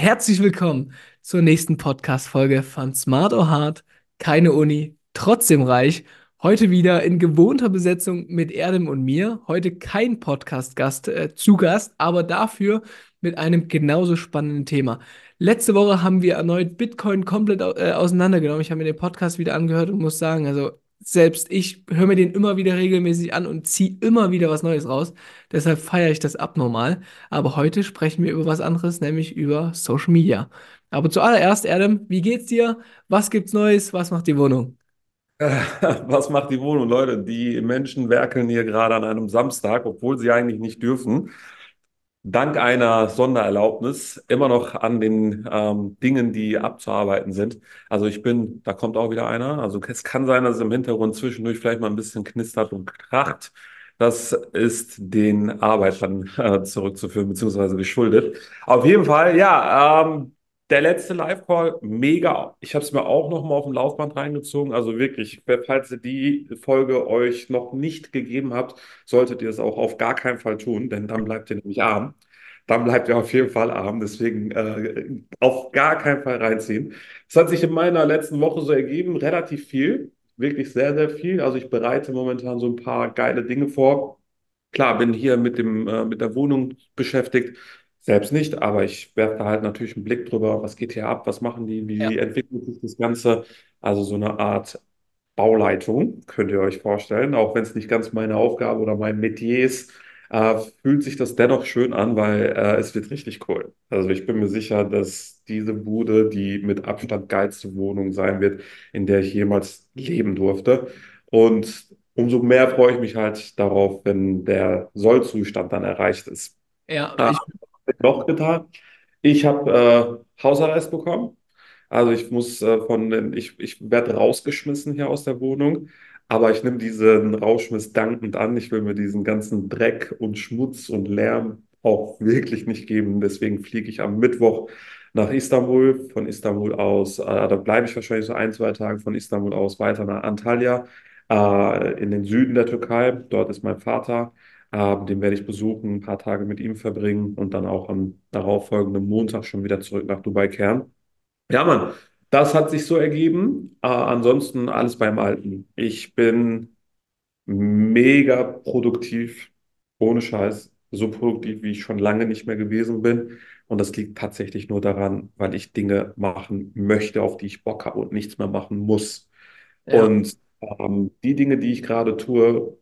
Herzlich willkommen zur nächsten Podcast-Folge von Smart or Hard. Keine Uni, trotzdem reich. Heute wieder in gewohnter Besetzung mit Erdem und mir. Heute kein Podcast-Gast äh, zu Gast, aber dafür mit einem genauso spannenden Thema. Letzte Woche haben wir erneut Bitcoin komplett äh, auseinandergenommen. Ich habe mir den Podcast wieder angehört und muss sagen, also selbst ich höre mir den immer wieder regelmäßig an und ziehe immer wieder was Neues raus. Deshalb feiere ich das abnormal. Aber heute sprechen wir über was anderes, nämlich über Social Media. Aber zuallererst, Adam, wie geht's dir? Was gibt's Neues? Was macht die Wohnung? Was macht die Wohnung, Leute? Die Menschen werkeln hier gerade an einem Samstag, obwohl sie eigentlich nicht dürfen dank einer Sondererlaubnis immer noch an den ähm, Dingen, die abzuarbeiten sind. Also ich bin, da kommt auch wieder einer. Also es kann sein, dass es im Hintergrund zwischendurch vielleicht mal ein bisschen knistert und kracht. Das ist den Arbeitern äh, zurückzuführen, beziehungsweise geschuldet. Auf jeden Fall, ja, ähm, der letzte Live-Call, mega. Ich habe es mir auch noch mal auf dem Laufband reingezogen. Also wirklich, falls ihr die Folge euch noch nicht gegeben habt, solltet ihr es auch auf gar keinen Fall tun, denn dann bleibt ihr nämlich arm. Dann bleibt ihr auf jeden Fall arm. Deswegen äh, auf gar keinen Fall reinziehen. Es hat sich in meiner letzten Woche so ergeben, relativ viel, wirklich sehr, sehr viel. Also ich bereite momentan so ein paar geile Dinge vor. Klar, bin hier mit dem, äh, mit der Wohnung beschäftigt. Selbst nicht, aber ich werfe da halt natürlich einen Blick drüber, was geht hier ab, was machen die, wie Ja. entwickelt sich das Ganze. Also so eine Art Bauleitung, könnt ihr euch vorstellen, auch wenn es nicht ganz meine Aufgabe oder mein Metier ist, äh, fühlt sich das dennoch schön an, weil äh, es wird richtig cool. Also ich bin mir sicher, dass diese Bude die mit Abstand geilste Wohnung sein wird, in der ich jemals leben durfte. Und umso mehr freue ich mich halt darauf, wenn der Sollzustand dann erreicht ist. Ja, Ah, ich, noch getan? Ich habe äh, Hausarrest bekommen. Also ich muss äh, von den, ich, ich werde rausgeschmissen hier aus der Wohnung, aber ich nehme diesen Rausschmiss dankend an. Ich will mir diesen ganzen Dreck und Schmutz und Lärm auch wirklich nicht geben. Deswegen fliege ich am Mittwoch nach Istanbul. Von Istanbul aus, äh, da bleibe ich wahrscheinlich so ein, zwei Tage von Istanbul aus weiter nach Antalya, äh, in den Süden der Türkei. Dort ist mein Vater. Ähm, den werde ich besuchen, ein paar Tage mit ihm verbringen und dann auch am darauffolgenden Montag schon wieder zurück nach Dubai kehren. Ja, Mann, das hat sich so ergeben. Äh, ansonsten alles beim Alten. Ich bin mega produktiv, ohne Scheiß. So produktiv, wie ich schon lange nicht mehr gewesen bin. Und das liegt tatsächlich nur daran, weil ich Dinge machen möchte, auf die ich Bock habe und nichts mehr machen muss. ja. Und ähm, die Dinge, die ich gerade tue,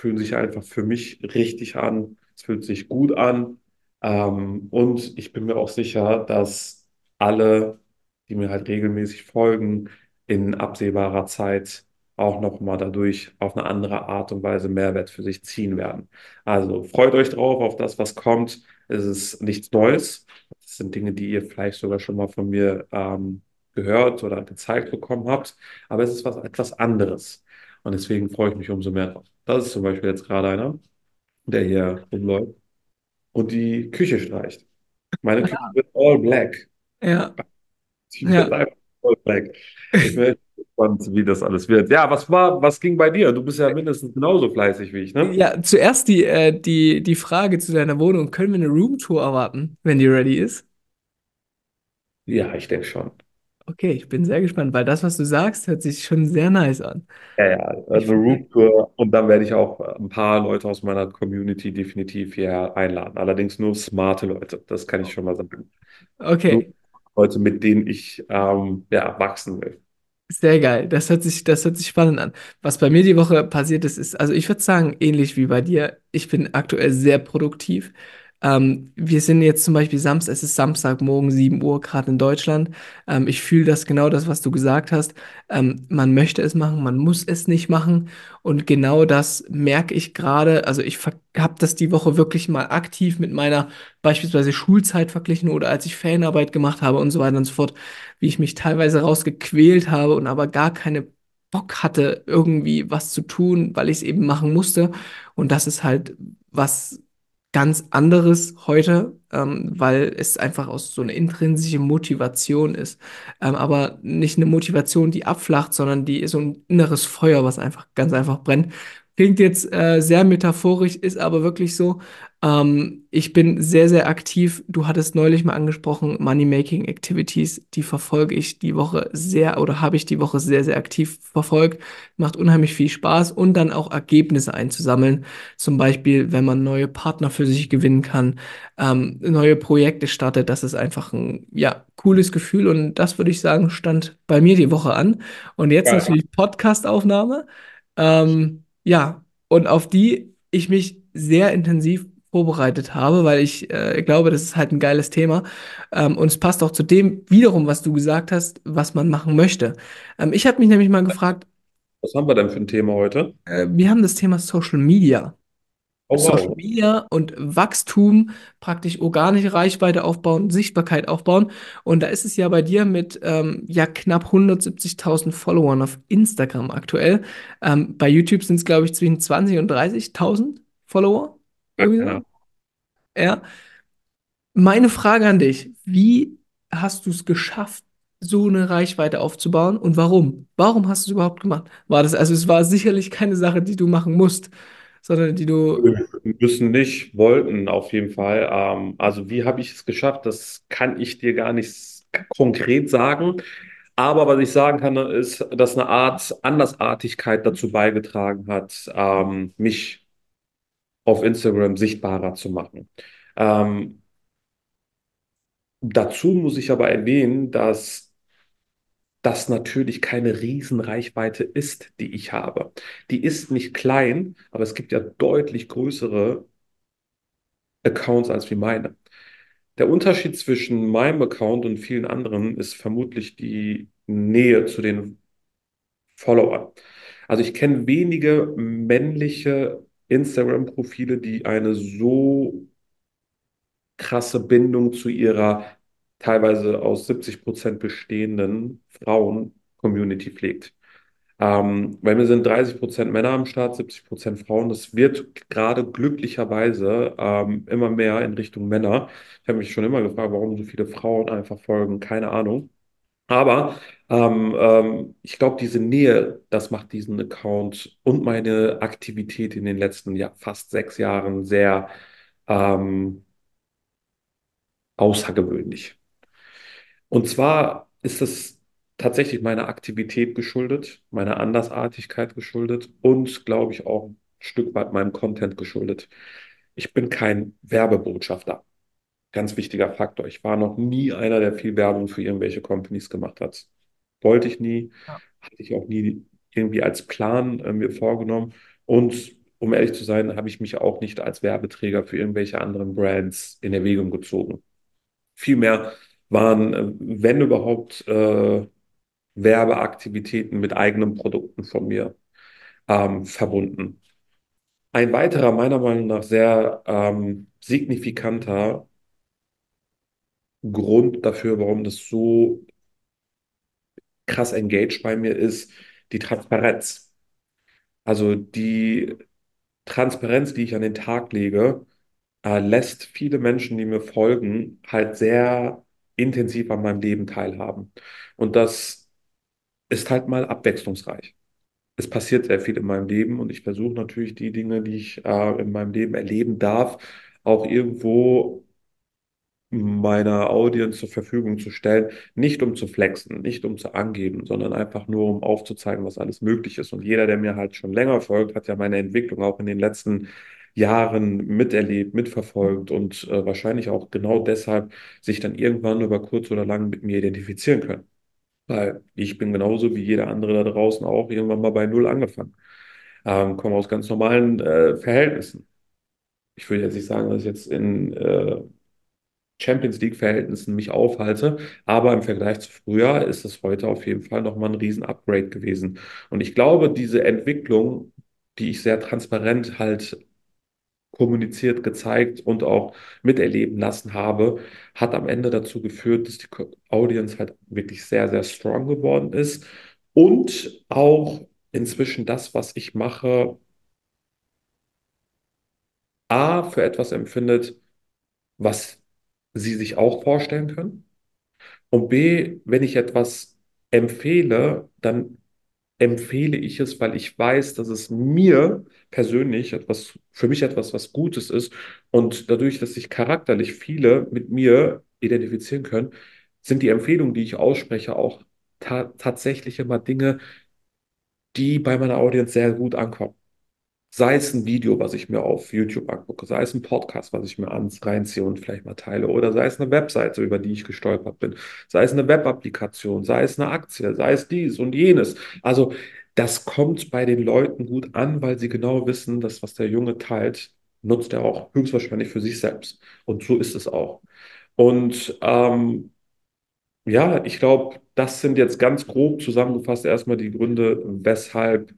fühlen sich einfach für mich richtig an. Es fühlt sich gut an. Ähm, und ich bin mir auch sicher, dass alle, die mir halt regelmäßig folgen, in absehbarer Zeit auch nochmal dadurch auf eine andere Art und Weise Mehrwert für sich ziehen werden. Also freut euch drauf auf das, was kommt. Es ist nichts Neues. Es sind Dinge, die ihr vielleicht sogar schon mal von mir ähm, gehört oder gezeigt bekommen habt. Aber es ist was etwas anderes. Und deswegen freue ich mich umso mehr drauf. Das ist zum Beispiel jetzt gerade einer, der hier rumläuft und die Küche streicht. Meine Küche wird all black. Ja, Die wird ja. einfach all black. Ich bin gespannt, wie das alles wird. Ja, was war, was ging bei dir? Du bist ja mindestens genauso fleißig wie ich, ne? Ja, zuerst die, äh, die, die Frage zu deiner Wohnung. Können wir eine Roomtour erwarten, wenn die ready ist? Ja, ich denke schon. Okay, ich bin sehr gespannt, weil das, was du sagst, hört sich schon sehr nice an. Ja, ja, Ich eine finde, Roomtour und dann werde ich auch ein paar Leute aus meiner Community definitiv hier einladen. Allerdings nur smarte Leute, das kann ich schon mal sagen. Nur okay, Leute, mit denen ich ähm, ja, wachsen will. Sehr geil. Das hört sich, das hört sich spannend an. Was bei mir die Woche passiert ist, ist, also ich würde sagen, ähnlich wie bei dir. Ich bin aktuell sehr produktiv. Ähm, wir sind jetzt zum Beispiel Samstag, es ist Samstagmorgen, 7 Uhr, gerade in Deutschland. Ähm, ich fühle das genau das, was du gesagt hast. Ähm, man möchte es machen, man muss es nicht machen. Und genau das merke ich gerade. Also ich habe das die Woche wirklich mal aktiv mit meiner beispielsweise Schulzeit verglichen oder als ich Fanarbeit gemacht habe und so weiter und so fort wie ich mich teilweise rausgequält habe und aber gar keine Bock hatte, irgendwie was zu tun, weil ich es eben machen musste. Und das ist halt was ganz anderes heute, ähm, weil es einfach aus so eine intrinsische Motivation ist. Ähm, aber nicht eine Motivation, die abflacht, sondern die ist so ein inneres Feuer, was einfach ganz einfach brennt. Klingt jetzt äh, sehr metaphorisch, ist aber wirklich so. Ähm, ich bin sehr, sehr aktiv. Du hattest neulich mal angesprochen, Money-Making Activities, die verfolge ich die Woche sehr oder habe ich die Woche sehr, sehr aktiv verfolgt. Macht unheimlich viel Spaß und dann auch Ergebnisse einzusammeln. Zum Beispiel, wenn man neue Partner für sich gewinnen kann, ähm, neue Projekte startet. Das ist einfach ein, ja, cooles Gefühl und das würde ich sagen, stand bei mir die Woche an. Und jetzt Ja. natürlich Podcast-Aufnahme. Ähm, ja, und auf die ich mich sehr intensiv vorbereitet habe, weil ich äh, glaube, das ist halt ein geiles Thema. Ähm, und es passt auch zu dem wiederum, was du gesagt hast, was man machen möchte. Ähm, ich habe mich nämlich mal gefragt, Was haben wir denn für ein Thema heute? äh, wir haben das Thema Social Media. Oh, Social wow. Media und Wachstum, praktisch organische Reichweite aufbauen, Sichtbarkeit aufbauen. Und da ist es ja bei dir mit ähm, ja knapp 170.000 Followern auf Instagram aktuell. Ähm, bei YouTube sind es, glaube ich, zwischen 20 und 30.000 Follower. Ja, Irgendwie so. Ja. Meine Frage an dich, wie hast du es geschafft, so eine Reichweite aufzubauen und warum? Warum hast du es überhaupt gemacht? War das, also es war sicherlich keine Sache, die du machen musst, sondern die du Wir müssen nicht, wollten auf jeden Fall. Ähm, also wie habe ich es geschafft? Das kann ich dir gar nicht konkret sagen. Aber was ich sagen kann, ist, dass eine Art Andersartigkeit dazu beigetragen hat, ähm, mich auf Instagram sichtbarer zu machen. Ähm, dazu muss ich aber erwähnen, dass das natürlich keine Riesenreichweite ist, die ich habe. Die ist nicht klein, aber es gibt ja deutlich größere Accounts als wie meine. Der Unterschied zwischen meinem Account und vielen anderen ist vermutlich die Nähe zu den Followern. Also ich kenne wenige männliche Instagram-Profile, die eine so krasse Bindung zu ihrer teilweise aus 70 Prozent bestehenden Frauen-Community pflegt. Ähm, weil wir sind 30 Prozent Männer am Start, 70 Prozent Frauen. Das wird gerade glücklicherweise ähm, immer mehr in Richtung Männer. Ich habe mich schon immer gefragt, warum so viele Frauen einfach folgen. Keine Ahnung. Aber ähm, ähm, ich glaube, diese Nähe, das macht diesen Account und meine Aktivität in den letzten ja, fast sechs Jahren sehr ähm, außergewöhnlich. Und zwar ist es tatsächlich meiner Aktivität geschuldet, meiner Andersartigkeit geschuldet und, glaube ich, auch ein Stück weit meinem Content geschuldet. Ich bin kein Werbebotschafter. Ganz wichtiger Faktor. Ich war noch nie einer, der viel Werbung für irgendwelche Companies gemacht hat. Wollte ich nie, Ja. hatte ich auch nie irgendwie als Plan äh, mir vorgenommen. Und um ehrlich zu sein, habe ich mich auch nicht als Werbeträger für irgendwelche anderen Brands in Erwägung gezogen. Vielmehr waren, äh, wenn überhaupt, äh, Werbeaktivitäten mit eigenen Produkten von mir ähm, verbunden. Ein weiterer, meiner Meinung nach sehr ähm, signifikanter Grund dafür, warum das so krass engaged bei mir ist, die Transparenz. Also die Transparenz, die ich an den Tag lege, äh, lässt viele Menschen, die mir folgen, halt sehr intensiv an meinem Leben teilhaben. Und das ist halt mal abwechslungsreich. Es passiert sehr viel in meinem Leben und ich versuche natürlich die Dinge, die ich äh, in meinem Leben erleben darf, auch irgendwo meiner Audience zur Verfügung zu stellen, nicht um zu flexen, nicht um zu angeben, sondern einfach nur um aufzuzeigen, was alles möglich ist. Und jeder, der mir halt schon länger folgt, hat ja meine Entwicklung auch in den letzten Jahren miterlebt, mitverfolgt und äh, wahrscheinlich auch genau deshalb sich dann irgendwann über kurz oder lang mit mir identifizieren können. Weil ich bin genauso wie jeder andere da draußen auch irgendwann mal bei Null angefangen. Ähm, komme aus ganz normalen äh, Verhältnissen. Ich würde jetzt nicht sagen, dass ich jetzt in äh, Champions League-Verhältnissen mich aufhalte. Aber im Vergleich zu früher ist es heute auf jeden Fall nochmal ein Riesen-Upgrade gewesen. Und ich glaube, diese Entwicklung, die ich sehr transparent halt kommuniziert, gezeigt und auch miterleben lassen habe, hat am Ende dazu geführt, dass die Audience halt wirklich sehr, sehr strong geworden ist. Und auch inzwischen das, was ich mache, A, für etwas empfindet, was sie sich auch vorstellen können. Und B, wenn ich etwas empfehle, dann empfehle ich es, weil ich weiß, dass es mir persönlich etwas, für mich etwas, was Gutes ist. Und dadurch, dass sich charakterlich viele mit mir identifizieren können, sind die Empfehlungen, die ich ausspreche, auch ta tatsächlich immer Dinge, die bei meiner Audience sehr gut ankommen. Sei es ein Video, was ich mir auf YouTube angucke, sei es ein Podcast, was ich mir ans reinziehe und vielleicht mal teile, oder sei es eine Webseite, über die ich gestolpert bin, sei es eine Webapplikation, sei es eine Aktie, sei es dies und jenes. Also das kommt bei den Leuten gut an, weil sie genau wissen, dass was der Junge teilt, nutzt er auch höchstwahrscheinlich für sich selbst. Und so ist es auch. Und ähm, ja, ich glaube, das sind jetzt ganz grob zusammengefasst erstmal die Gründe, weshalb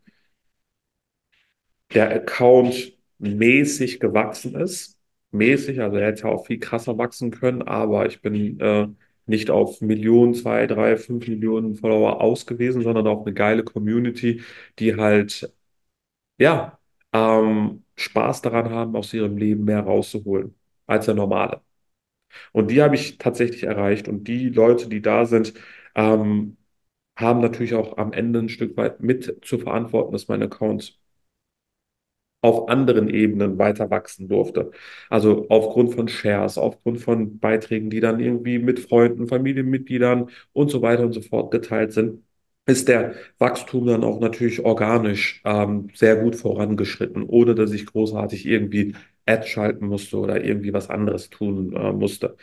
der Account mäßig gewachsen ist. Mäßig, also er hätte auch viel krasser wachsen können, aber ich bin äh, nicht auf Millionen, zwei, drei, fünf Millionen Follower ausgewiesen, sondern auf eine geile Community, die halt, ja, ähm, Spaß daran haben, aus ihrem Leben mehr rauszuholen als der normale. Und die habe ich tatsächlich erreicht. Und die Leute, die da sind, ähm, haben natürlich auch am Ende ein Stück weit mit zu verantworten, dass mein Account auf anderen Ebenen weiter wachsen durfte. Also aufgrund von Shares, aufgrund von Beiträgen, die dann irgendwie mit Freunden, Familienmitgliedern und so weiter und so fort geteilt sind, ist der Wachstum dann auch natürlich organisch ähm, sehr gut vorangeschritten, ohne dass ich großartig irgendwie Ads schalten musste oder irgendwie was anderes tun äh, musste.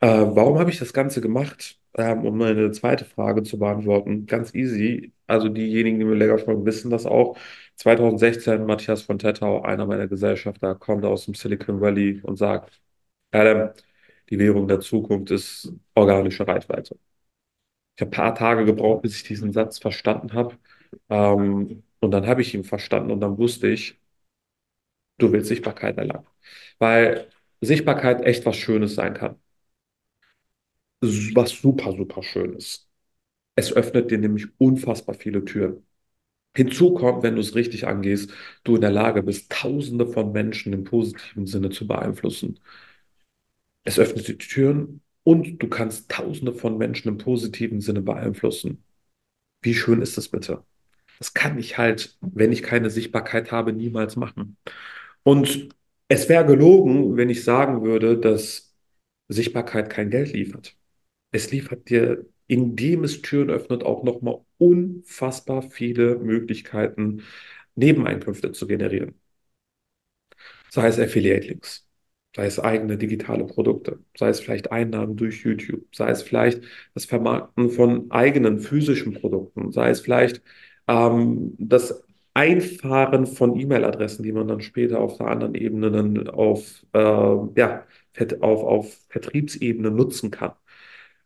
Äh, warum habe ich das Ganze gemacht? Ähm, um meine zweite Frage zu beantworten. Ganz easy. Also diejenigen, die mir länger folgen, wissen das auch. 2016, Matthias von Tettau, einer meiner Gesellschafter, kommt aus dem Silicon Valley und sagt, Adam, die Währung der Zukunft ist organische Reichweite. Ich habe ein paar Tage gebraucht, bis ich diesen Satz verstanden habe. Ähm, und dann habe ich ihn verstanden und dann wusste ich, du willst Sichtbarkeit erlangen. Weil Sichtbarkeit echt was Schönes sein kann. Was super, super schön ist. Es öffnet dir nämlich unfassbar viele Türen. Hinzu kommt, wenn du es richtig angehst, du in der Lage bist, Tausende von Menschen im positiven Sinne zu beeinflussen. Es öffnet die Türen und du kannst Tausende von Menschen im positiven Sinne beeinflussen. Wie schön ist das bitte? Das kann ich halt, wenn ich keine Sichtbarkeit habe, niemals machen. Und es wäre gelogen, wenn ich sagen würde, dass Sichtbarkeit kein Geld liefert. Es liefert dir, indem es Türen öffnet, auch nochmal unfassbar viele Möglichkeiten, Nebeneinkünfte zu generieren. Sei es Affiliate-Links, sei es eigene digitale Produkte, sei es vielleicht Einnahmen durch YouTube, sei es vielleicht das Vermarkten von eigenen physischen Produkten, sei es vielleicht ähm, das Einfahren von E-Mail-Adressen, die man dann später auf der anderen Ebene dann auf, äh, ja, auf, auf Vertriebsebene nutzen kann.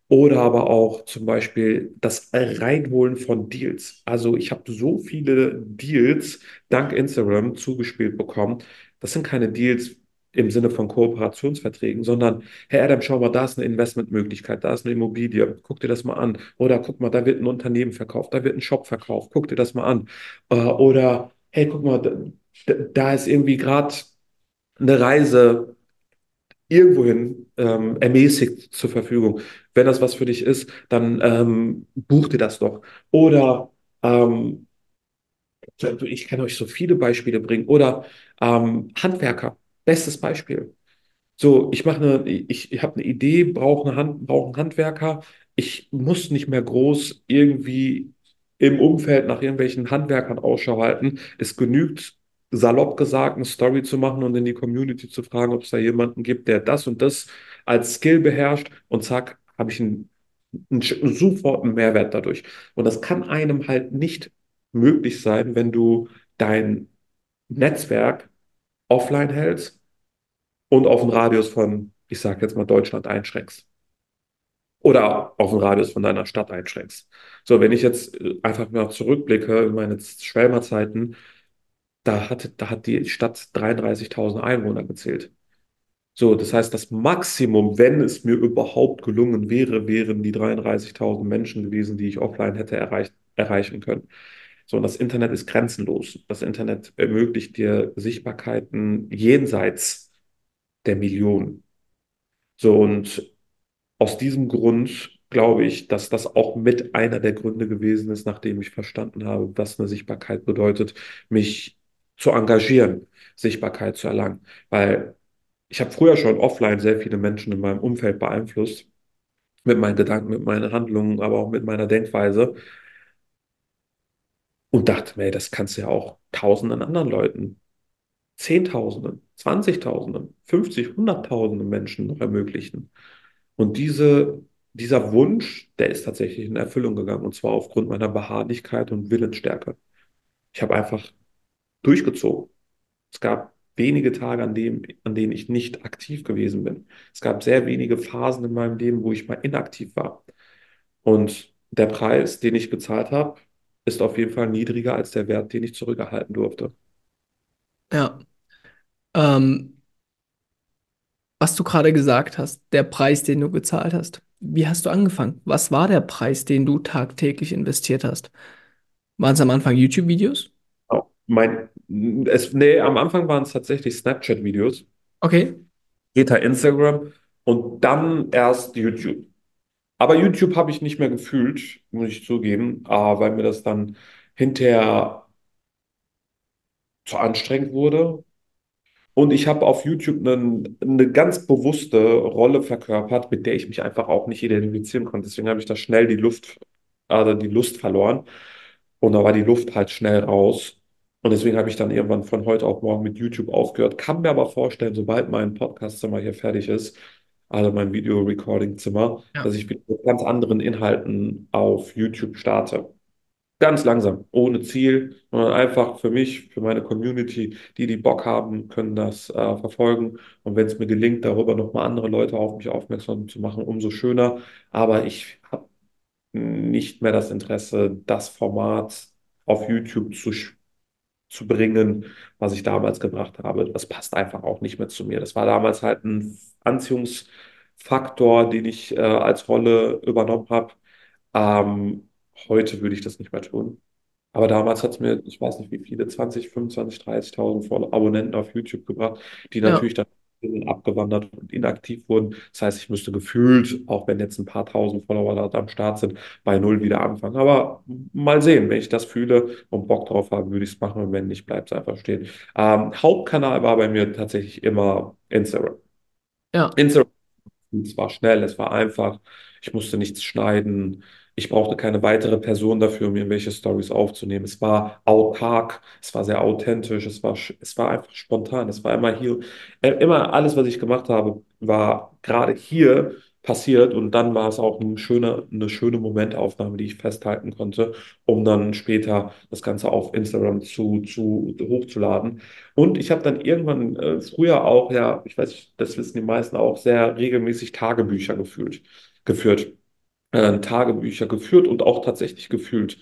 Oder aber auch zum Beispiel das Reinholen von Deals. Also ich habe so viele Deals dank Instagram zugespielt bekommen. Das sind keine Deals im Sinne von Kooperationsverträgen, sondern, Herr Adam, schau mal, da ist eine Investmentmöglichkeit, da ist eine Immobilie, guck dir das mal an. Oder guck mal, da wird ein Unternehmen verkauft, da wird ein Shop verkauft, guck dir das mal an. Äh, oder, hey, guck mal, da, da ist irgendwie gerade eine Reise irgendwohin ähm, ermäßigt zur Verfügung. Wenn das was für dich ist, dann ähm, buch dir das doch. Oder ähm, ich kann euch so viele Beispiele bringen. Oder ähm, Handwerker, bestes Beispiel. So, ich mache eine, ich, ich habe eine Idee, brauche eine Hand, brauche einen Handwerker. Ich muss nicht mehr groß irgendwie im Umfeld nach irgendwelchen Handwerkern Ausschau halten. Es genügt salopp gesagt, eine Story zu machen und in die Community zu fragen, ob es da jemanden gibt, der das und das als Skill beherrscht und zack, habe ich einen, einen, sofort einen Mehrwert dadurch. Und das kann einem halt nicht möglich sein, wenn du dein Netzwerk offline hältst und auf einen Radius von, ich sage jetzt mal, Deutschland einschränkst. Oder auf einen Radius von deiner Stadt einschränkst. So, wenn ich jetzt äh, einfach mal zurückblicke in meine Schwelmer Zeiten, da hat, da hat die Stadt 33.000 Einwohner gezählt. So, das heißt, das Maximum, wenn es mir überhaupt gelungen wäre, wären die 33.000 Menschen gewesen, die ich offline hätte erreicht, erreichen können. So, und das Internet ist grenzenlos. Das Internet ermöglicht dir Sichtbarkeiten jenseits der Millionen. So, und aus diesem Grund glaube ich, dass das auch mit einer der Gründe gewesen ist, nachdem ich verstanden habe, was eine Sichtbarkeit bedeutet, mich zu engagieren, Sichtbarkeit zu erlangen. Weil ich habe früher schon offline sehr viele Menschen in meinem Umfeld beeinflusst, mit meinen Gedanken, mit meinen Handlungen, aber auch mit meiner Denkweise und dachte mir, das kannst du ja auch tausenden anderen Leuten, Zehntausenden, Zwanzigtausenden, 50, Hunderttausenden Menschen noch ermöglichen. Und diese, dieser Wunsch, der ist tatsächlich in Erfüllung gegangen, und zwar aufgrund meiner Beharrlichkeit und Willensstärke. Ich habe einfach durchgezogen. Es gab wenige Tage, an dem, an denen ich nicht aktiv gewesen bin. Es gab sehr wenige Phasen in meinem Leben, wo ich mal inaktiv war. Und der Preis, den ich gezahlt habe, ist auf jeden Fall niedriger als der Wert, den ich zurückerhalten durfte. Ja. Ähm, was du gerade gesagt hast, der Preis, den du gezahlt hast. Wie hast du angefangen? Was war der Preis, den du tagtäglich investiert hast? Waren es am Anfang YouTube-Videos? Mein, es, nee, am Anfang waren es tatsächlich Snapchat-Videos, Okay. später Instagram und dann erst YouTube. Aber YouTube habe ich nicht mehr gefühlt, muss ich zugeben, äh, weil mir das dann hinterher zu anstrengend wurde. Und ich habe auf YouTube einen, eine ganz bewusste Rolle verkörpert, mit der ich mich einfach auch nicht identifizieren konnte. Deswegen habe ich da schnell die Luft, also die Lust verloren. Und da war die Luft halt schnell raus. Und deswegen habe ich dann irgendwann von heute auf morgen mit YouTube aufgehört. Kann mir aber vorstellen, sobald mein Podcastzimmer hier fertig ist, also mein Video-Recording-Zimmer, Ja. dass ich mit ganz anderen Inhalten auf YouTube starte. Ganz langsam, ohne Ziel, sondern einfach für mich, für meine Community, die, die Bock haben, können das äh, verfolgen. Und wenn es mir gelingt, darüber nochmal andere Leute auf mich aufmerksam zu machen, umso schöner. Aber ich habe nicht mehr das Interesse, das Format auf YouTube zu, sch- zu bringen, was ich damals gebracht habe. Das passt einfach auch nicht mehr zu mir. Das war damals halt ein Anziehungsfaktor, den ich äh, als Rolle übernommen habe. Ähm, heute würde ich das nicht mehr tun. Aber damals hat es mir, ich weiß nicht wie viele, 20, 25, 30.000 Follow- Abonnenten auf YouTube gebracht, die Ja. natürlich dann abgewandert und inaktiv wurden. Das heißt, ich müsste gefühlt, auch wenn jetzt ein paar tausend Follower da am Start sind, bei Null wieder anfangen. Aber mal sehen, wenn ich das fühle und Bock drauf habe, würde ich es machen und wenn nicht, bleibt es einfach stehen. Ähm, Hauptkanal war bei mir tatsächlich immer Instagram. Ja. Instagram es war schnell, es war einfach. Ich musste nichts schneiden. Ich brauchte keine weitere Person dafür, um irgendwelche Stories aufzunehmen. Es war autark, es war sehr authentisch, es war, es war einfach spontan. Es war immer hier, äh, immer alles, was ich gemacht habe, war gerade hier passiert und dann war es auch eine schöne, eine schöne Momentaufnahme, die ich festhalten konnte, um dann später das Ganze auf Instagram zu, zu hochzuladen. Und ich habe dann irgendwann äh, früher auch, ja, ich weiß, das wissen die meisten auch, sehr regelmäßig Tagebücher gefühlt, geführt. Äh, Tagebücher geführt und auch tatsächlich gefühlt.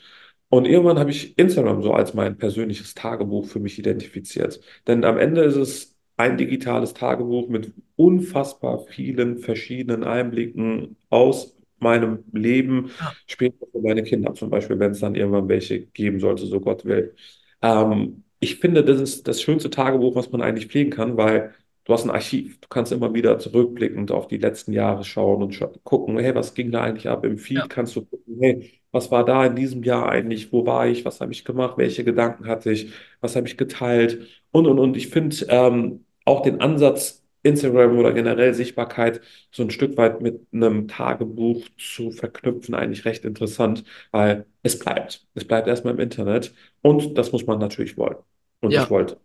Und irgendwann habe ich Instagram so als mein persönliches Tagebuch für mich identifiziert. Denn am Ende ist es ein digitales Tagebuch mit unfassbar vielen verschiedenen Einblicken aus meinem Leben, Ja. später für meine Kinder zum Beispiel, wenn es dann irgendwann welche geben sollte, so Gott will. Ähm, ich finde, das ist das schönste Tagebuch, was man eigentlich pflegen kann, weil du hast ein Archiv. Du kannst immer wieder zurückblickend auf die letzten Jahre schauen und scha gucken, hey, was ging da eigentlich ab? Im Ja. Feed kannst du gucken, hey, was war da in diesem Jahr eigentlich? Wo war ich? Was habe ich gemacht? Welche Gedanken hatte ich? Was habe ich geteilt? Und, und, und. Ich finde ähm, auch den Ansatz, Instagram oder generell Sichtbarkeit so ein Stück weit mit einem Tagebuch zu verknüpfen, eigentlich recht interessant, weil es bleibt. Es bleibt erstmal im Internet. Und das muss man natürlich wollen. Und Ja. Ich wollte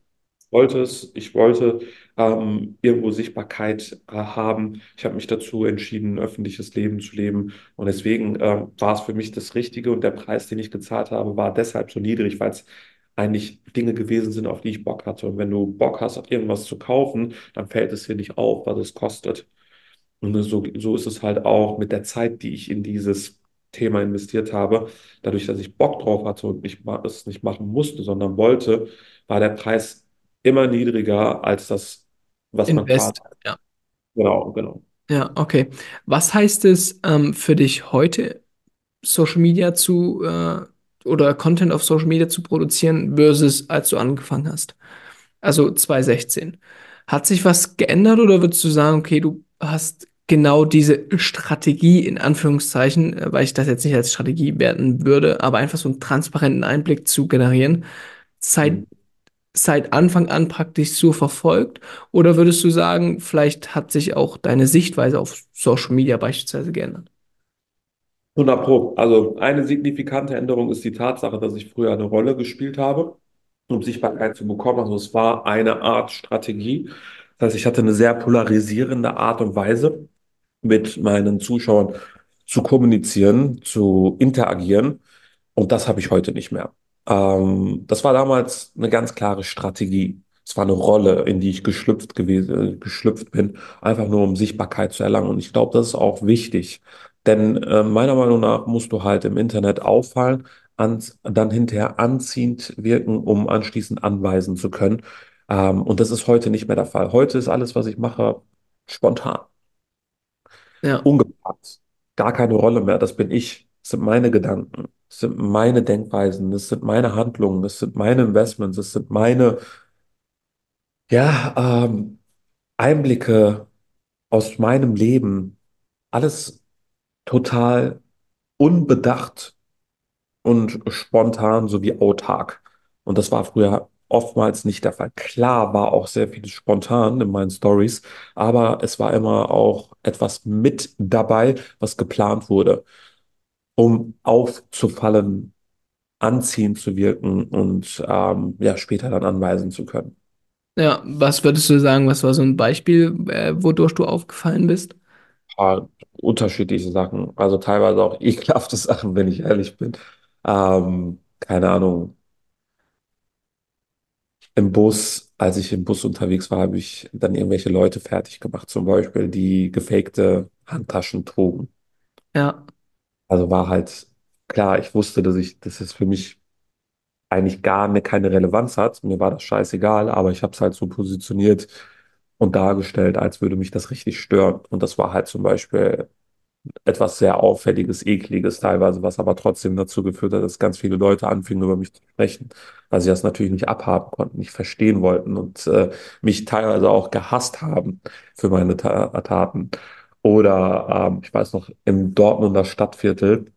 es, ich wollte ähm, irgendwo Sichtbarkeit äh, haben. Ich habe mich dazu entschieden, ein öffentliches Leben zu leben. Und deswegen ähm, war es für mich das Richtige. Und der Preis, den ich gezahlt habe, war deshalb so niedrig, weil es eigentlich Dinge gewesen sind, auf die ich Bock hatte. Und wenn du Bock hast, auf irgendwas zu kaufen, dann fällt es dir nicht auf, was es kostet. Und so, so ist es halt auch mit der Zeit, die ich in dieses Thema investiert habe. Dadurch, dass ich Bock drauf hatte und ma- es nicht machen musste, sondern wollte, war der Preis immer niedriger als das, was man. Invest. Ja. Genau, genau. Ja, okay. Was heißt es ähm, für dich heute, Social Media zu äh, oder Content auf Social Media zu produzieren versus als du angefangen hast? Also 2016. Hat sich was geändert oder würdest du sagen, okay, du hast genau diese Strategie in Anführungszeichen, äh, weil ich das jetzt nicht als Strategie werten würde, aber einfach so einen transparenten Einblick zu generieren, seit, Mhm. Seit Anfang an praktisch so verfolgt? Oder würdest du sagen, vielleicht hat sich auch deine Sichtweise auf Social Media beispielsweise geändert? 100 Pro. Also eine signifikante Änderung ist die Tatsache, dass ich früher eine Rolle gespielt habe, um Sichtbarkeit zu bekommen. Also es war eine Art Strategie. Das heißt, ich hatte eine sehr polarisierende Art und Weise, mit meinen Zuschauern zu kommunizieren, zu interagieren. Und das habe ich heute nicht mehr. Ähm, das war damals eine ganz klare Strategie. Es war eine Rolle, in die ich geschlüpft gewesen, geschlüpft bin, einfach nur um Sichtbarkeit zu erlangen. Und ich glaube, das ist auch wichtig. Denn äh, meiner Meinung nach musst du halt im Internet auffallen, an, dann hinterher anziehend wirken, um anschließend anweisen zu können. Ähm, und das ist heute nicht mehr der Fall. Heute ist alles, was ich mache, spontan. Ja, Ungeplant. Gar keine Rolle mehr. Das bin ich. Das sind meine Gedanken. Das sind meine Denkweisen. Das sind meine Handlungen. Das sind meine Investments. Das sind meine, ja, ähm, Einblicke aus meinem Leben. Alles total unbedacht und spontan sowie autark. Und das war früher oftmals nicht der Fall. Klar war auch sehr vieles spontan in meinen Stories, aber es war immer auch etwas mit dabei, was geplant wurde. Um aufzufallen, anziehend zu wirken und ähm, ja, später dann anweisen zu können. ja. Was würdest du sagen, was war so ein Beispiel, äh, wodurch du aufgefallen bist? Paar unterschiedliche Sachen, also teilweise auch ekelhafte Sachen, wenn ich ehrlich bin. Ähm, keine Ahnung, im Bus, als ich im Bus unterwegs war, habe ich dann irgendwelche Leute fertig gemacht, zum Beispiel, die gefakte Handtaschen trugen. Ja, Also war halt klar, ich wusste, dass ich, dass es für mich eigentlich gar ne, keine Relevanz hat. Mir war das scheißegal, aber ich habe es halt so positioniert und dargestellt, als würde mich das richtig stören. Und das war halt zum Beispiel etwas sehr Auffälliges, Ekliges teilweise, was aber trotzdem dazu geführt hat, dass ganz viele Leute anfingen, über mich zu sprechen, weil sie das natürlich nicht abhaben konnten, nicht verstehen wollten und äh, mich teilweise auch gehasst haben für meine Ta Taten. Oder ähm, ich weiß noch, im Dortmunder Stadtviertel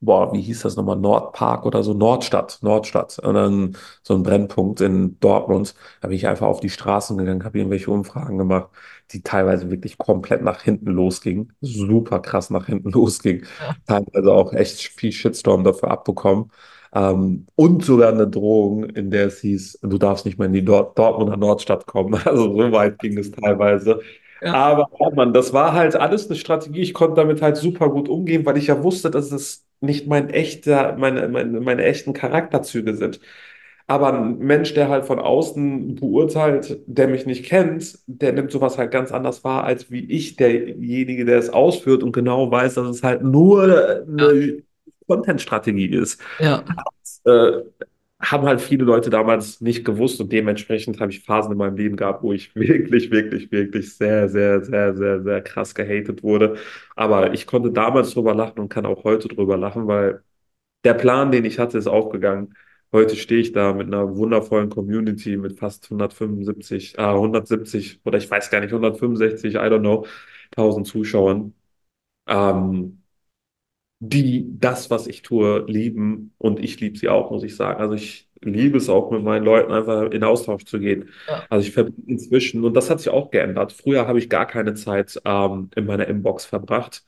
boah, wie hieß das nochmal, Nordpark oder so, Nordstadt, Nordstadt. Und dann so ein Brennpunkt in Dortmund. Da bin ich einfach auf die Straßen gegangen, habe irgendwelche Umfragen gemacht, die teilweise wirklich komplett nach hinten losgingen. Super krass nach hinten losging. ja, Teilweise auch echt viel Shitstorm dafür abbekommen. Ähm, und sogar eine Drohung, in der es hieß, du darfst nicht mehr in die Dort Dortmunder Nordstadt kommen. Also so weit ging es teilweise. Ja, Aber ja, Mann, das war halt alles eine Strategie. Ich konnte damit halt super gut umgehen, weil ich ja wusste, dass es nicht mein echter, meine, meine, meine echten Charakterzüge sind. Aber ein Mensch, der halt von außen beurteilt, der mich nicht kennt, der nimmt sowas halt ganz anders wahr, als wie ich, derjenige, der es ausführt und genau weiß, dass es halt nur ja, eine Content-Strategie ist ja, äh, haben halt viele Leute damals nicht gewusst und dementsprechend habe ich Phasen in meinem Leben gehabt, wo ich wirklich, wirklich, wirklich sehr, sehr, sehr, sehr, sehr krass gehatet wurde. Aber ich konnte damals drüber lachen und kann auch heute drüber lachen, weil der Plan, den ich hatte, ist aufgegangen. Heute stehe ich da mit einer wundervollen Community mit fast 175, ah, 170 oder ich weiß gar nicht, 165, I don't know, 1000 Zuschauern. Ähm, die das, was ich tue, lieben und ich liebe sie auch, muss ich sagen. Also ich liebe es auch mit meinen Leuten einfach in Austausch zu gehen. ja, Also ich verbinde inzwischen, und das hat sich auch geändert. Früher habe ich gar keine Zeit ähm, in meiner Inbox verbracht.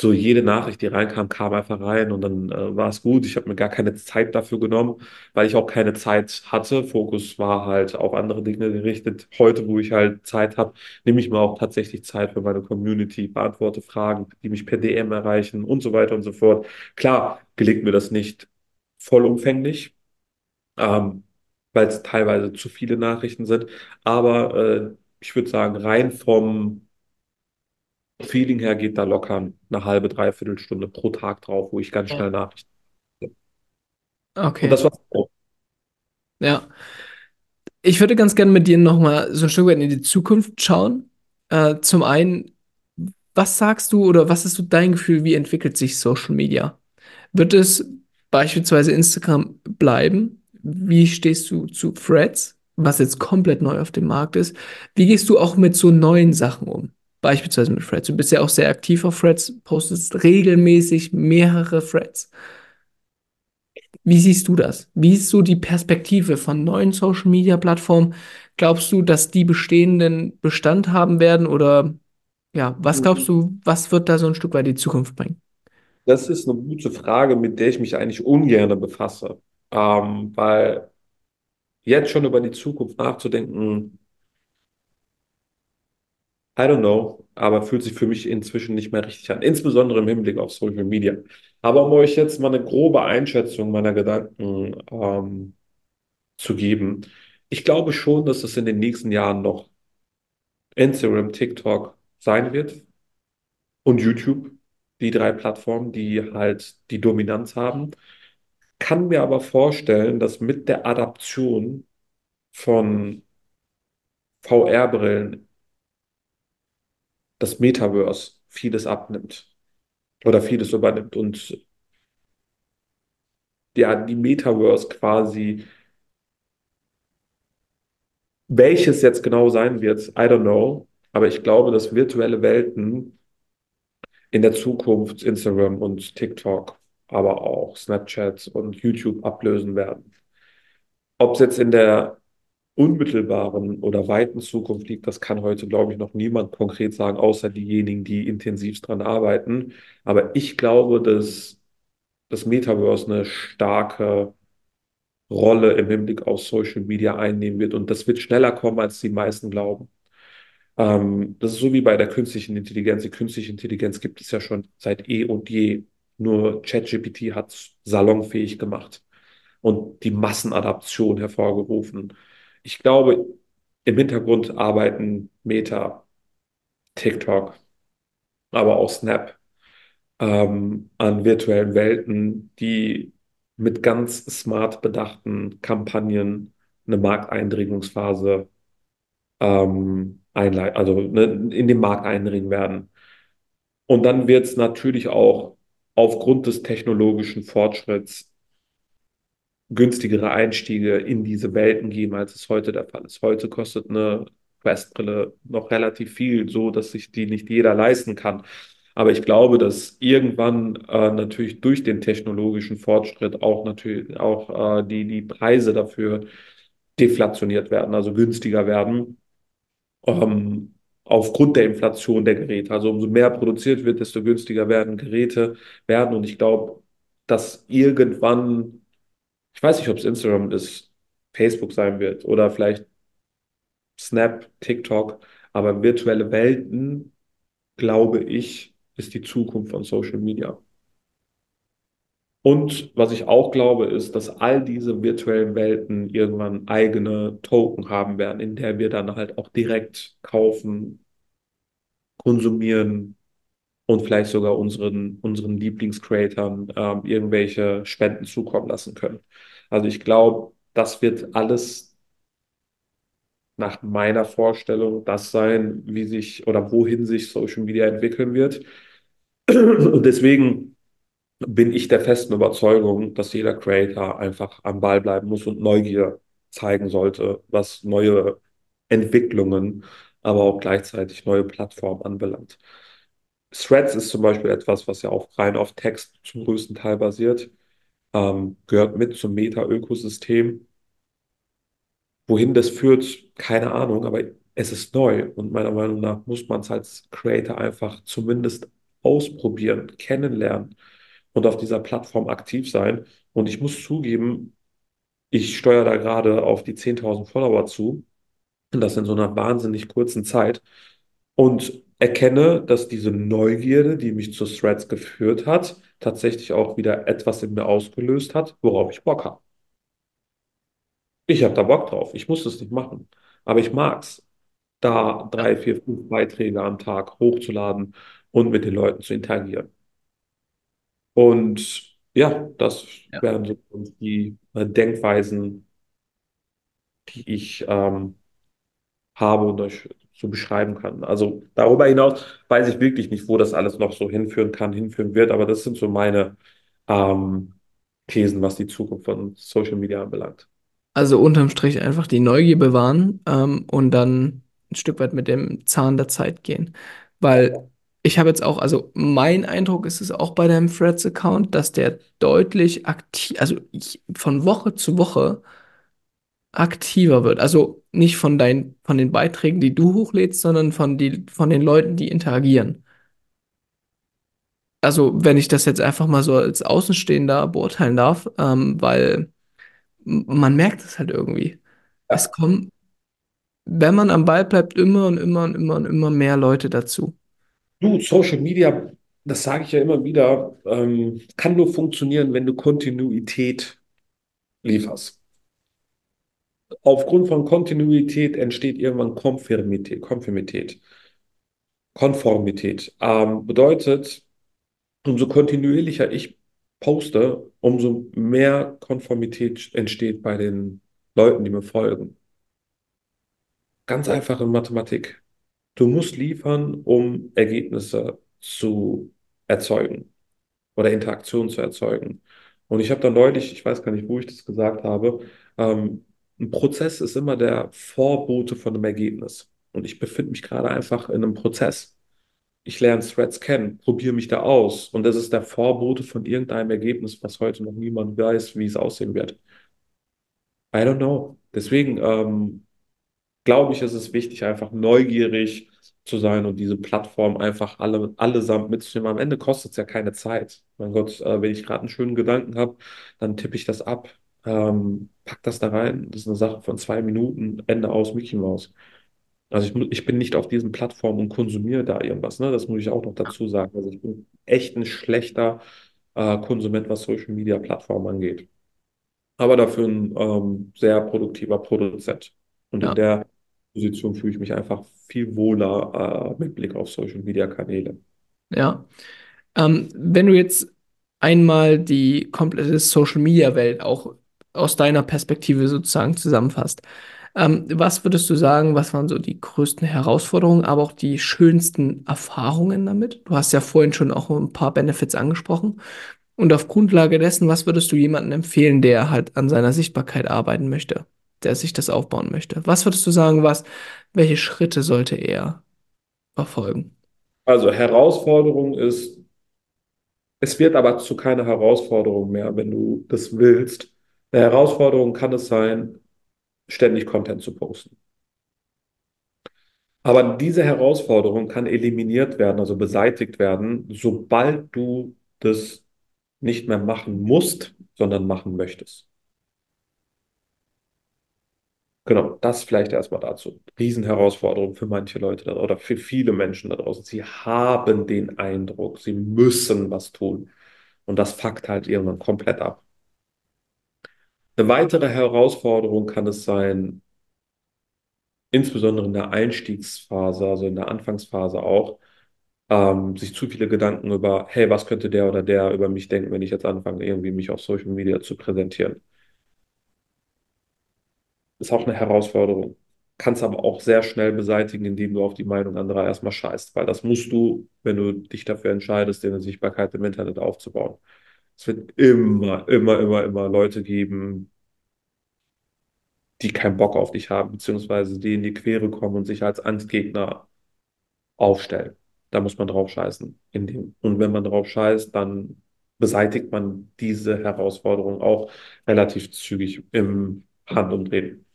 So jede Nachricht, die reinkam, kam einfach rein und dann äh, war es gut. Ich habe mir gar keine Zeit dafür genommen, weil ich auch keine Zeit hatte. Fokus war halt auf andere Dinge gerichtet. Heute, wo ich halt Zeit habe, nehme ich mir auch tatsächlich Zeit für meine Community, beantworte Fragen, die mich per DM erreichen und so weiter und so fort. Klar, gelingt mir das nicht vollumfänglich, ähm, weil es teilweise zu viele Nachrichten sind, aber äh, ich würde sagen, rein vom Feeling her geht da locker eine halbe, dreiviertel Stunde pro Tag drauf, wo ich ganz schnell Nachrichten. Und Okay, das war's auch. ja. Ich würde ganz gerne mit dir nochmal so ein Stück weit in die Zukunft schauen. Äh, zum einen, was sagst du oder was ist so dein Gefühl, wie entwickelt sich Social Media? Wird es beispielsweise Instagram bleiben? Wie stehst du zu Threads, was jetzt komplett neu auf dem Markt ist? Wie gehst du auch mit so neuen Sachen um? Beispielsweise mit Threads. Du bist ja auch sehr aktiv auf Threads, postest regelmäßig mehrere Threads. Wie siehst du das? Wie ist so die Perspektive von neuen Social Media Plattformen? Glaubst du, dass die bestehenden Bestand haben werden oder ja, was glaubst du, was wird da so ein Stück weit die Zukunft bringen? Das ist eine gute Frage, mit der ich mich eigentlich ungern befasse. Ähm, weil jetzt schon über die Zukunft nachzudenken, I don't know, aber fühlt sich für mich inzwischen nicht mehr richtig an, insbesondere im Hinblick auf Social Media. Aber um euch jetzt mal eine grobe Einschätzung meiner Gedanken ähm, zu geben, ich glaube schon, dass es in den nächsten Jahren noch Instagram, TikTok sein wird und YouTube, die drei Plattformen, die halt die Dominanz haben. Kann mir aber vorstellen, dass mit der Adaption von VR-Brillen das Metaverse vieles abnimmt oder vieles übernimmt und ja, die Metaverse quasi, welches jetzt genau sein wird, I don't know, aber ich glaube, dass virtuelle Welten in der Zukunft Instagram und TikTok, aber auch Snapchat und YouTube ablösen werden. Ob es jetzt in der unmittelbaren oder weiten Zukunft liegt, das kann heute, glaube ich, noch niemand konkret sagen, außer diejenigen, die intensiv dran arbeiten. Aber ich glaube, dass das Metaverse eine starke Rolle im Hinblick auf Social Media einnehmen wird und das wird schneller kommen, als die meisten glauben. Ähm, das ist so wie bei der künstlichen Intelligenz. Die künstliche Intelligenz gibt es ja schon seit eh und je. Nur ChatGPT hat es salonfähig gemacht und die Massenadaption hervorgerufen. Ich glaube, im Hintergrund arbeiten Meta, TikTok, aber auch Snap ähm, an virtuellen Welten, die mit ganz smart bedachten Kampagnen eine Markteindringungsphase ähm, einleiten, also ne, in den Markt eindringen werden. Und dann wird es natürlich auch aufgrund des technologischen Fortschritts günstigere Einstiege in diese Welten geben, als es heute der Fall ist. Heute kostet eine Quest-Brille noch relativ viel, so dass sich die nicht jeder leisten kann. Aber ich glaube, dass irgendwann äh, natürlich durch den technologischen Fortschritt auch natürlich auch äh, die, die Preise dafür deflationiert werden, also günstiger werden, ähm, aufgrund der Inflation der Geräte. Also umso mehr produziert wird, desto günstiger werden Geräte werden. Und ich glaube, dass irgendwann, ich weiß nicht, ob es Instagram ist, Facebook sein wird oder vielleicht Snap, TikTok, aber virtuelle Welten, glaube ich, ist die Zukunft von Social Media. Und was ich auch glaube, ist, dass all diese virtuellen Welten irgendwann eigene Token haben werden, in der wir dann halt auch direkt kaufen, konsumieren und vielleicht sogar unseren, unseren Lieblingscreatern ähm, irgendwelche Spenden zukommen lassen können. Also ich glaube, das wird alles nach meiner Vorstellung das sein, wie sich oder wohin sich Social Media entwickeln wird. Und deswegen bin ich der festen Überzeugung, dass jeder Creator einfach am Ball bleiben muss und Neugier zeigen sollte, was neue Entwicklungen, aber auch gleichzeitig neue Plattformen anbelangt. Threads ist zum Beispiel etwas, was ja auch rein auf Text zum größten Teil basiert, ähm, gehört mit zum Meta-Ökosystem. Wohin das führt, keine Ahnung, aber es ist neu und meiner Meinung nach muss man es als Creator einfach zumindest ausprobieren, kennenlernen und auf dieser Plattform aktiv sein. Und ich muss zugeben, ich steuere da gerade auf die 10.000 Follower zu. Und das in so einer wahnsinnig kurzen Zeit. Und erkenne, dass diese Neugierde, die mich zu Threads geführt hat, tatsächlich auch wieder etwas in mir ausgelöst hat, worauf ich Bock habe. Ich habe da Bock drauf. Ich muss es nicht machen. Aber ich mag es, da drei, vier, fünf Beiträge am Tag hochzuladen und mit den Leuten zu interagieren. Und ja, das Ja. wären so die Denkweisen, die ich ähm, habe und euch so beschreiben kann. Also darüber hinaus weiß ich wirklich nicht, wo das alles noch so hinführen kann, hinführen wird, aber das sind so meine ähm, Thesen, was die Zukunft von Social Media anbelangt. Also unterm Strich einfach die Neugier bewahren ähm, und dann ein Stück weit mit dem Zahn der Zeit gehen. Weil ich habe jetzt auch, also mein Eindruck ist es auch bei deinem Threads-Account, dass der deutlich aktiv, also ich, von Woche zu Woche aktiver wird. Also nicht von deinen, von den Beiträgen, die du hochlädst, sondern von die, von den Leuten, die interagieren. Also, wenn ich das jetzt einfach mal so als Außenstehender beurteilen darf, ähm, weil man merkt es halt irgendwie. Es Ja. kommen, wenn man am Ball bleibt, immer und immer und immer und immer mehr Leute dazu. Du, Social Media, das sage ich ja immer wieder, ähm, kann nur funktionieren, wenn du Kontinuität lieferst. Aufgrund von Kontinuität entsteht irgendwann Konformität. Konformität. Konformität. Ähm, bedeutet, umso kontinuierlicher ich poste, umso mehr Konformität entsteht bei den Leuten, die mir folgen. Ganz einfache Mathematik. Du musst liefern, um Ergebnisse zu erzeugen oder Interaktion zu erzeugen. Und ich habe da neulich, ich weiß gar nicht, wo ich das gesagt habe, ähm, ein Prozess ist immer der Vorbote von einem Ergebnis. Und ich befinde mich gerade einfach in einem Prozess. Ich lerne Threads kennen, probiere mich da aus. Und das ist der Vorbote von irgendeinem Ergebnis, was heute noch niemand weiß, wie es aussehen wird. I don't know. Deswegen, ähm, glaube ich, ist es wichtig, einfach neugierig zu sein und diese Plattform einfach alle, allesamt mitzunehmen. Am Ende kostet es ja keine Zeit. Mein Gott, äh, wenn ich gerade einen schönen Gedanken habe, dann tippe ich das ab, ähm, pack das da rein. Das ist eine Sache von zwei Minuten, Ende aus, Mickey Mouse. Also ich, ich bin nicht auf diesen Plattformen und konsumiere da irgendwas, ne? Das muss ich auch noch dazu sagen. Also ich bin echt ein schlechter äh, Konsument, was Social Media Plattformen angeht aber dafür ein ähm, sehr produktiver Produzent. Und in Ja, der Position fühle ich mich einfach viel wohler äh, mit Blick auf Social Media Kanäle. ja. Ähm, wenn du jetzt einmal die komplette Social Media Welt auch aus deiner Perspektive sozusagen zusammenfasst, ähm, was würdest du sagen, was waren so die größten Herausforderungen, aber auch die schönsten Erfahrungen damit? Du hast ja vorhin schon auch ein paar Benefits angesprochen. Und auf Grundlage dessen, was würdest du jemandem empfehlen, der halt an seiner Sichtbarkeit arbeiten möchte, der sich das aufbauen möchte? Was würdest du sagen, was, welche Schritte sollte er verfolgen? Also Herausforderung ist, es wird aber zu keiner Herausforderung mehr, wenn du das willst. Eine Herausforderung kann es sein, ständig Content zu posten. Aber diese Herausforderung kann eliminiert werden, also beseitigt werden, sobald du das nicht mehr machen musst, sondern machen möchtest. Genau, das vielleicht erstmal dazu. Riesenherausforderung für manche Leute oder für viele Menschen da draußen. Sie haben den Eindruck, sie müssen was tun. Und das fuckt halt irgendwann komplett ab. Eine weitere Herausforderung kann es sein, insbesondere in der Einstiegsphase, also in der Anfangsphase auch, ähm, sich zu viele Gedanken über, hey, was könnte der oder der über mich denken, wenn ich jetzt anfange, irgendwie mich auf Social Media zu präsentieren. Ist auch eine Herausforderung. Kannst aber auch sehr schnell beseitigen, indem du auf die Meinung anderer erstmal scheißt, weil das musst du, wenn du dich dafür entscheidest, dir eine Sichtbarkeit im Internet aufzubauen. Es wird immer, immer, immer, immer Leute geben, die keinen Bock auf dich haben, beziehungsweise die in die Quere kommen und sich als Angstgegner aufstellen. Da muss man drauf scheißen. Dem. Und wenn man drauf scheißt, dann beseitigt man diese Herausforderung auch relativ zügig im Handumdrehen.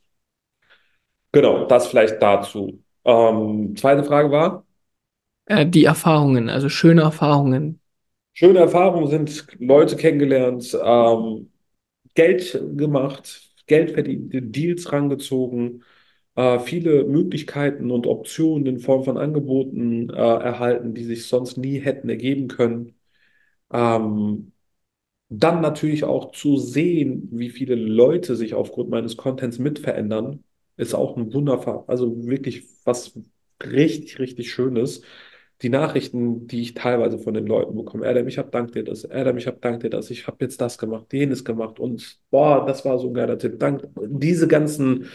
Genau, das vielleicht dazu. Ähm, zweite Frage war, Äh, die Erfahrungen, also schöne Erfahrungen. Schöne Erfahrungen sind Leute kennengelernt, ähm, Geld gemacht, Geld verdient, Deals rangezogen, äh, viele Möglichkeiten und Optionen in Form von Angeboten äh, erhalten, die sich sonst nie hätten ergeben können. Ähm, Dann natürlich auch zu sehen, wie viele Leute sich aufgrund meines Contents mitverändern, ist auch ein Wundervoll, also wirklich was richtig, richtig Schönes. Die Nachrichten, die ich teilweise von den Leuten bekomme, Adam, ich habe dank dir das, Adam, ich habe dank dir das, ich habe jetzt das gemacht, jenes gemacht und boah, das war so ein geiler Tipp. Dank diese ganzen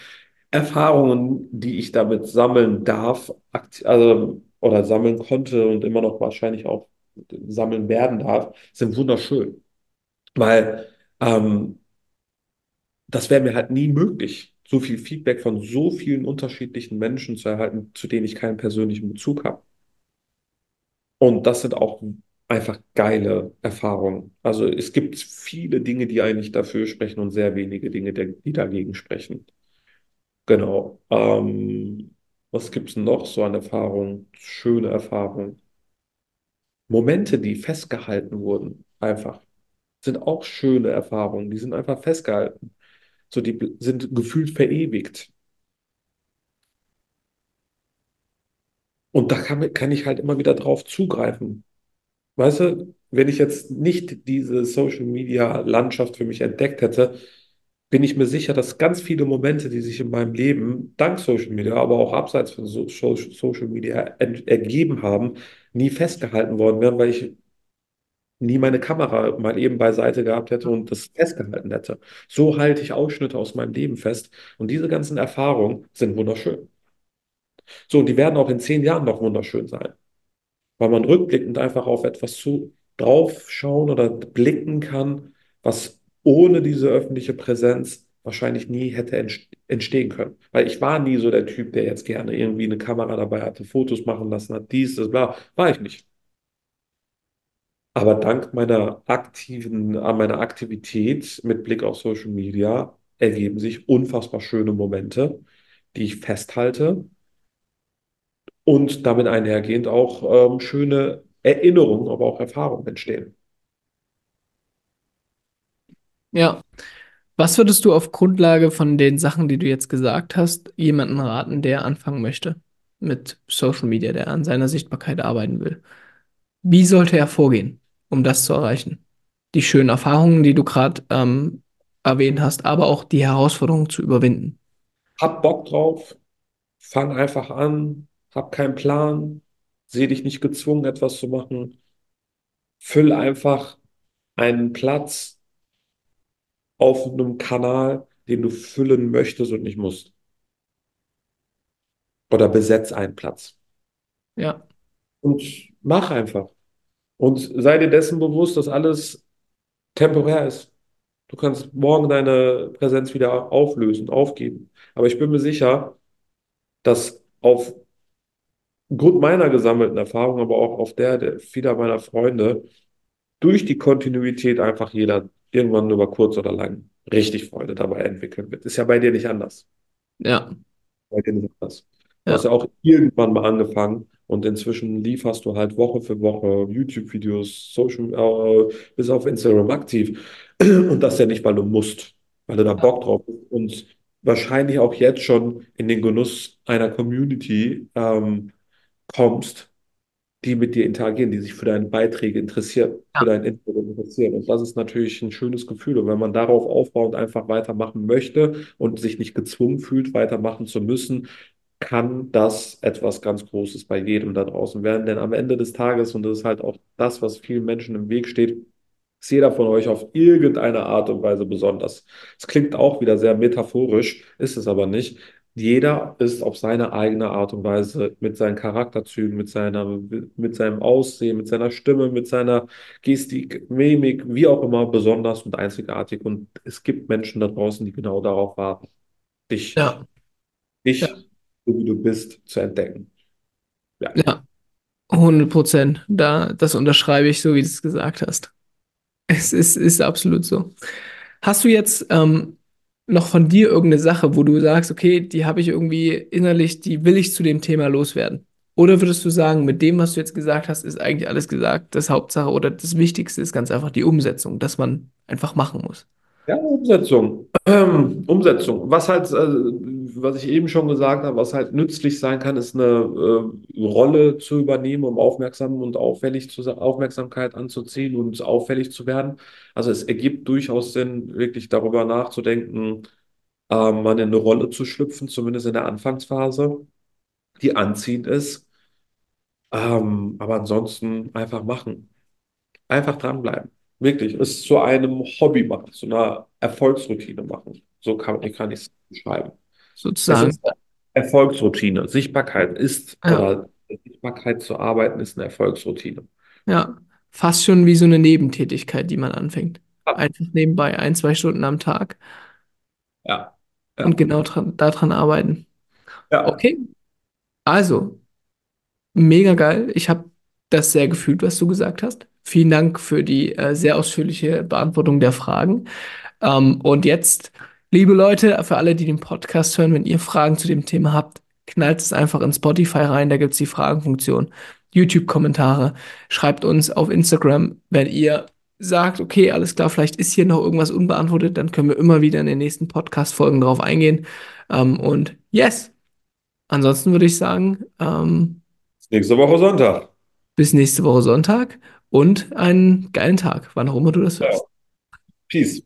Erfahrungen, die ich damit sammeln darf, also oder sammeln konnte und immer noch wahrscheinlich auch sammeln werden darf, sind wunderschön. Weil ähm, das wäre mir halt nie möglich, so viel Feedback von so vielen unterschiedlichen Menschen zu erhalten, zu denen ich keinen persönlichen Bezug habe. Und das sind auch einfach geile Erfahrungen. Also es gibt viele Dinge, die eigentlich dafür sprechen und sehr wenige Dinge, die dagegen sprechen. Genau. Ähm, was gibt es noch so an Erfahrungen? Schöne Erfahrungen. Momente, die festgehalten wurden, einfach, sind auch schöne Erfahrungen. Die sind einfach festgehalten. So, die sind gefühlt verewigt. Und da kann, kann ich halt immer wieder drauf zugreifen. Weißt du, wenn ich jetzt nicht diese Social Media Landschaft für mich entdeckt hätte, bin ich mir sicher, dass ganz viele Momente, die sich in meinem Leben dank Social Media, aber auch abseits von so Social Media ergeben haben, nie festgehalten worden wären, weil ich nie meine Kamera mal eben beiseite gehabt hätte und das festgehalten hätte. So halte ich Ausschnitte aus meinem Leben fest. Und diese ganzen Erfahrungen sind wunderschön. So, und die werden auch in zehn Jahren noch wunderschön sein, weil man rückblickend einfach auf etwas zu draufschauen oder blicken kann, was ohne diese öffentliche Präsenz wahrscheinlich nie hätte entstehen können. Weil ich war nie so der Typ, der jetzt gerne irgendwie eine Kamera dabei hatte, Fotos machen lassen hat, dies, das, bla, war ich nicht. Aber dank meiner aktiven, an meiner Aktivität mit Blick auf Social Media ergeben sich unfassbar schöne Momente, die ich festhalte und damit einhergehend auch ähm, schöne Erinnerungen, aber auch Erfahrungen entstehen. Ja. Was würdest du auf Grundlage von den Sachen, die du jetzt gesagt hast, jemanden raten, der anfangen möchte mit Social Media, der an seiner Sichtbarkeit arbeiten will? Wie sollte er vorgehen, um das zu erreichen? Die schönen Erfahrungen, die du gerade ähm, erwähnt hast, aber auch die Herausforderungen zu überwinden. Hab Bock drauf, fang einfach an, hab keinen Plan, seh dich nicht gezwungen, etwas zu machen. Füll einfach einen Platz auf einem Kanal, den du füllen möchtest und nicht musst. Oder besetz einen Platz. Ja. Und mach einfach. Und sei dir dessen bewusst, dass alles temporär ist. Du kannst morgen deine Präsenz wieder auflösen, aufgeben. Aber ich bin mir sicher, dass auf Grund meiner gesammelten Erfahrung, aber auch auf der, der vieler meiner Freunde, durch die Kontinuität einfach jeder irgendwann über kurz oder lang richtig Freude dabei entwickeln wird. Ist ja bei dir nicht anders. Ja. Bei dir nicht anders. Du ja. hast ja auch irgendwann mal angefangen und inzwischen lieferst du halt Woche für Woche YouTube-Videos, Social, äh, bis auf Instagram aktiv. Und das ja nicht, weil du musst, weil du da Bock drauf bist und wahrscheinlich auch jetzt schon in den Genuss einer Community ähm, kommst, die mit dir interagieren, die sich für deine Beiträge interessieren, ja. für dein Input interessieren. Und das ist natürlich ein schönes Gefühl. Und wenn man darauf aufbauend einfach weitermachen möchte und sich nicht gezwungen fühlt, weitermachen zu müssen, kann das etwas ganz Großes bei jedem da draußen werden. Denn am Ende des Tages, und das ist halt auch das, was vielen Menschen im Weg steht, ist jeder von euch auf irgendeine Art und Weise besonders. Es klingt auch wieder sehr metaphorisch, ist es aber nicht jeder ist auf seine eigene Art und Weise mit seinen Charakterzügen, mit seiner, mit seinem Aussehen, mit seiner Stimme, mit seiner Gestik, Mimik, wie auch immer, besonders und einzigartig. Und es gibt Menschen da draußen, die genau darauf warten, dich, ja. dich, ja. so wie du bist, zu entdecken. Ja. ja. 100 Prozent. Da, das unterschreibe ich, so wie du es gesagt hast. Es ist, ist absolut so. Hast du jetzt ähm, noch von dir irgendeine Sache, wo du sagst, okay, die habe ich irgendwie innerlich, die will ich zu dem Thema loswerden? Oder würdest du sagen, mit dem, was du jetzt gesagt hast, ist eigentlich alles gesagt, das Hauptsache oder das Wichtigste ist ganz einfach die Umsetzung, dass man einfach machen muss? Ja, Umsetzung. Ähm, Umsetzung. Was halt, äh, was ich eben schon gesagt habe, was halt nützlich sein kann, ist eine äh, Rolle zu übernehmen, um aufmerksam und auffällig zu Aufmerksamkeit anzuziehen und auffällig zu werden. Also es ergibt durchaus Sinn, wirklich darüber nachzudenken, äh, mal in eine Rolle zu schlüpfen, zumindest in der Anfangsphase, die anziehend ist. Ähm, aber ansonsten einfach machen. Einfach dranbleiben. Wirklich, es zu einem Hobby machen, zu einer Erfolgsroutine machen. So kann, kann ich es beschreiben. Sozusagen. Erfolgsroutine. Sichtbarkeit ist, Ja. oder Sichtbarkeit zu arbeiten, ist eine Erfolgsroutine. Ja, fast schon wie so eine Nebentätigkeit, die man anfängt. Ja, Einfach nebenbei, ein, zwei Stunden am Tag ja, und ja. genau dran, daran arbeiten. ja. Okay, also, mega geil. Ich habe das sehr gefühlt, was du gesagt hast. Vielen Dank für die äh, sehr ausführliche Beantwortung der Fragen. Ähm, und jetzt, liebe Leute, für alle, die den Podcast hören, wenn ihr Fragen zu dem Thema habt, knallt es einfach in Spotify rein, da gibt es die Fragenfunktion. YouTube-Kommentare, schreibt uns auf Instagram, wenn ihr sagt, okay, alles klar, vielleicht ist hier noch irgendwas unbeantwortet, dann können wir immer wieder in den nächsten Podcast-Folgen drauf eingehen. Ähm, und yes, ansonsten würde ich sagen, ähm, Nächste Woche Sonntag. bis nächste Woche Sonntag und einen geilen Tag, wann auch immer du das hörst. Ja. Peace.